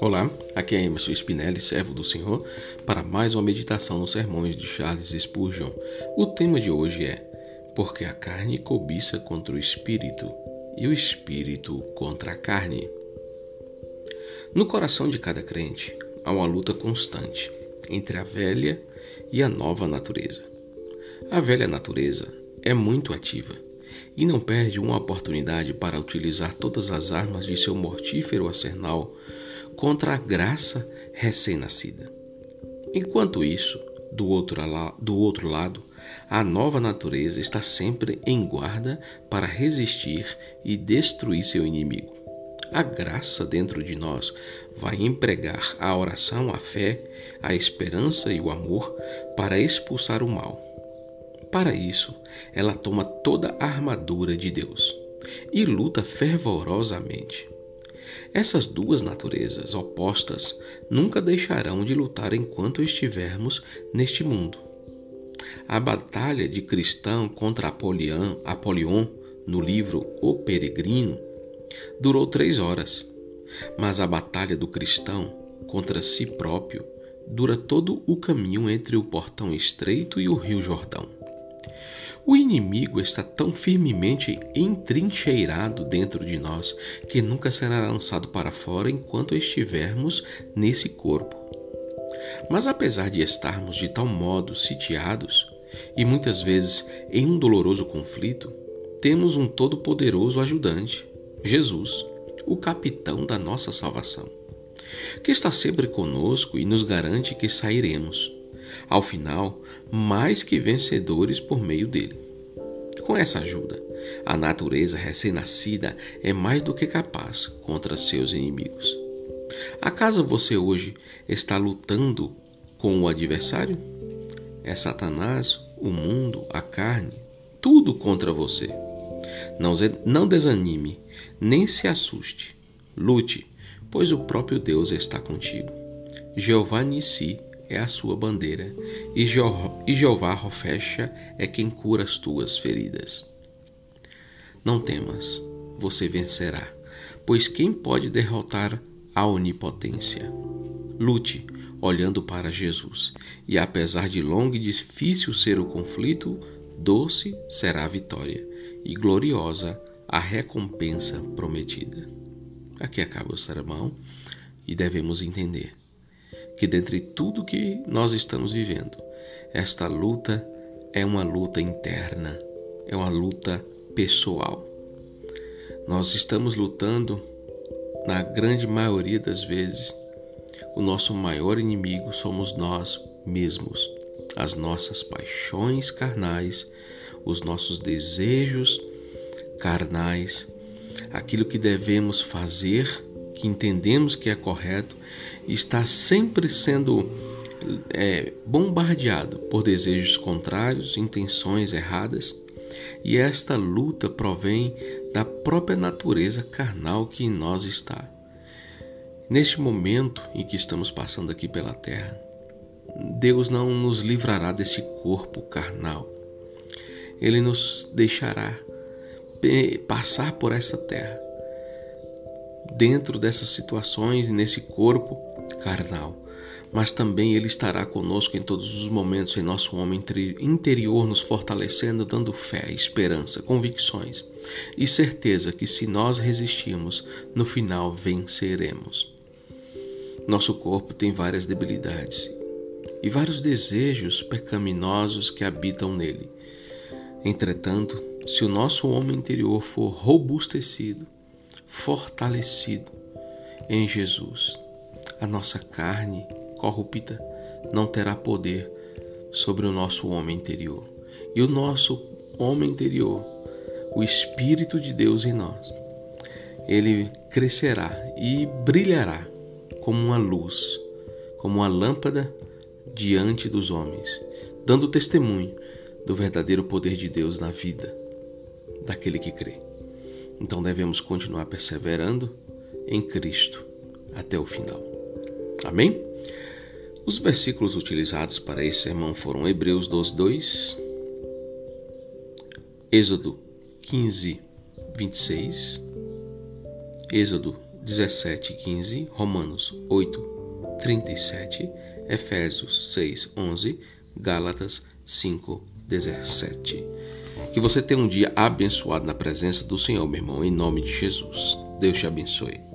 Olá, aqui é Emerson Spinelli, servo do Senhor, para mais uma meditação nos sermões de Charles Spurgeon. O tema de hoje é Porque a carne cobiça contra o espírito e o espírito contra a carne. No coração de cada crente há uma luta constante entre a velha e a nova natureza. A velha natureza é muito ativa e não perde uma oportunidade para utilizar todas as armas de seu mortífero arsenal contra a graça recém-nascida. Enquanto isso, do outro, do outro lado, a nova natureza está sempre em guarda para resistir e destruir seu inimigo. A graça dentro de nós vai empregar a oração, a fé, a esperança e o amor para expulsar o mal. Para isso, ela toma toda a armadura de Deus e luta fervorosamente. Essas duas naturezas opostas nunca deixarão de lutar enquanto estivermos neste mundo. A batalha de cristão contra Apolion, Apolion no livro O Peregrino durou três horas, mas a batalha do cristão contra si próprio dura todo o caminho entre o portão estreito e o rio Jordão. O inimigo está tão firmemente entrincheirado dentro de nós que nunca será lançado para fora enquanto estivermos nesse corpo. Mas apesar de estarmos de tal modo sitiados, e muitas vezes em um doloroso conflito, temos um todo-poderoso ajudante, Jesus, o capitão da nossa salvação, que está sempre conosco e nos garante que sairemos ao final, mais que vencedores por meio dele. Com essa ajuda, a natureza recém-nascida é mais do que capaz contra seus inimigos. Acaso você hoje está lutando com o adversário? É Satanás, o mundo, a carne, tudo contra você. Não, desanime, nem se assuste. Lute, pois o próprio Deus está contigo. Jeová Nissi é a sua bandeira, e, Jeová Rofecha é quem cura as tuas feridas. Não temas, você vencerá, pois quem pode derrotar a onipotência? Lute olhando para Jesus, e apesar de longo e difícil ser o conflito, doce será a vitória e gloriosa a recompensa prometida. Aqui acaba o sermão e devemos entender que dentre tudo que nós estamos vivendo, esta luta é uma luta interna, é uma luta pessoal. Nós estamos lutando, na grande maioria das vezes, o nosso maior inimigo somos nós mesmos, as nossas paixões carnais, os nossos desejos carnais, aquilo que devemos fazer que entendemos que é correto, está sempre sendo é, bombardeado por desejos contrários, intenções erradas, e esta luta provém da própria natureza carnal que em nós está. Neste momento em que estamos passando aqui pela terra, Deus não nos livrará desse corpo carnal. Ele nos deixará passar por essa terra dentro dessas situações, nesse corpo carnal. Mas também Ele estará conosco em todos os momentos, em nosso homem interior, nos fortalecendo, dando fé, esperança, convicções e certeza que se nós resistirmos, no final venceremos. Nosso corpo tem várias debilidades e vários desejos pecaminosos que habitam nele. Entretanto, se o nosso homem interior for robustecido, fortalecido em Jesus. A nossa carne corrupta não terá poder sobre o nosso homem interior. E o nosso homem interior, o Espírito de Deus em nós, ele crescerá e brilhará como uma luz, como uma lâmpada diante dos homens, dando testemunho do verdadeiro poder de Deus na vida daquele que crê. Então devemos continuar perseverando em Cristo até o final. Amém? Os versículos utilizados para esse sermão foram Hebreus 12, 2, Êxodo 15, 26, Êxodo 17, 15, Romanos 8, 37, Efésios 6, 11, Gálatas 5, 17. Que você tenha um dia abençoado na presença do Senhor, meu irmão, em nome de Jesus. Deus te abençoe.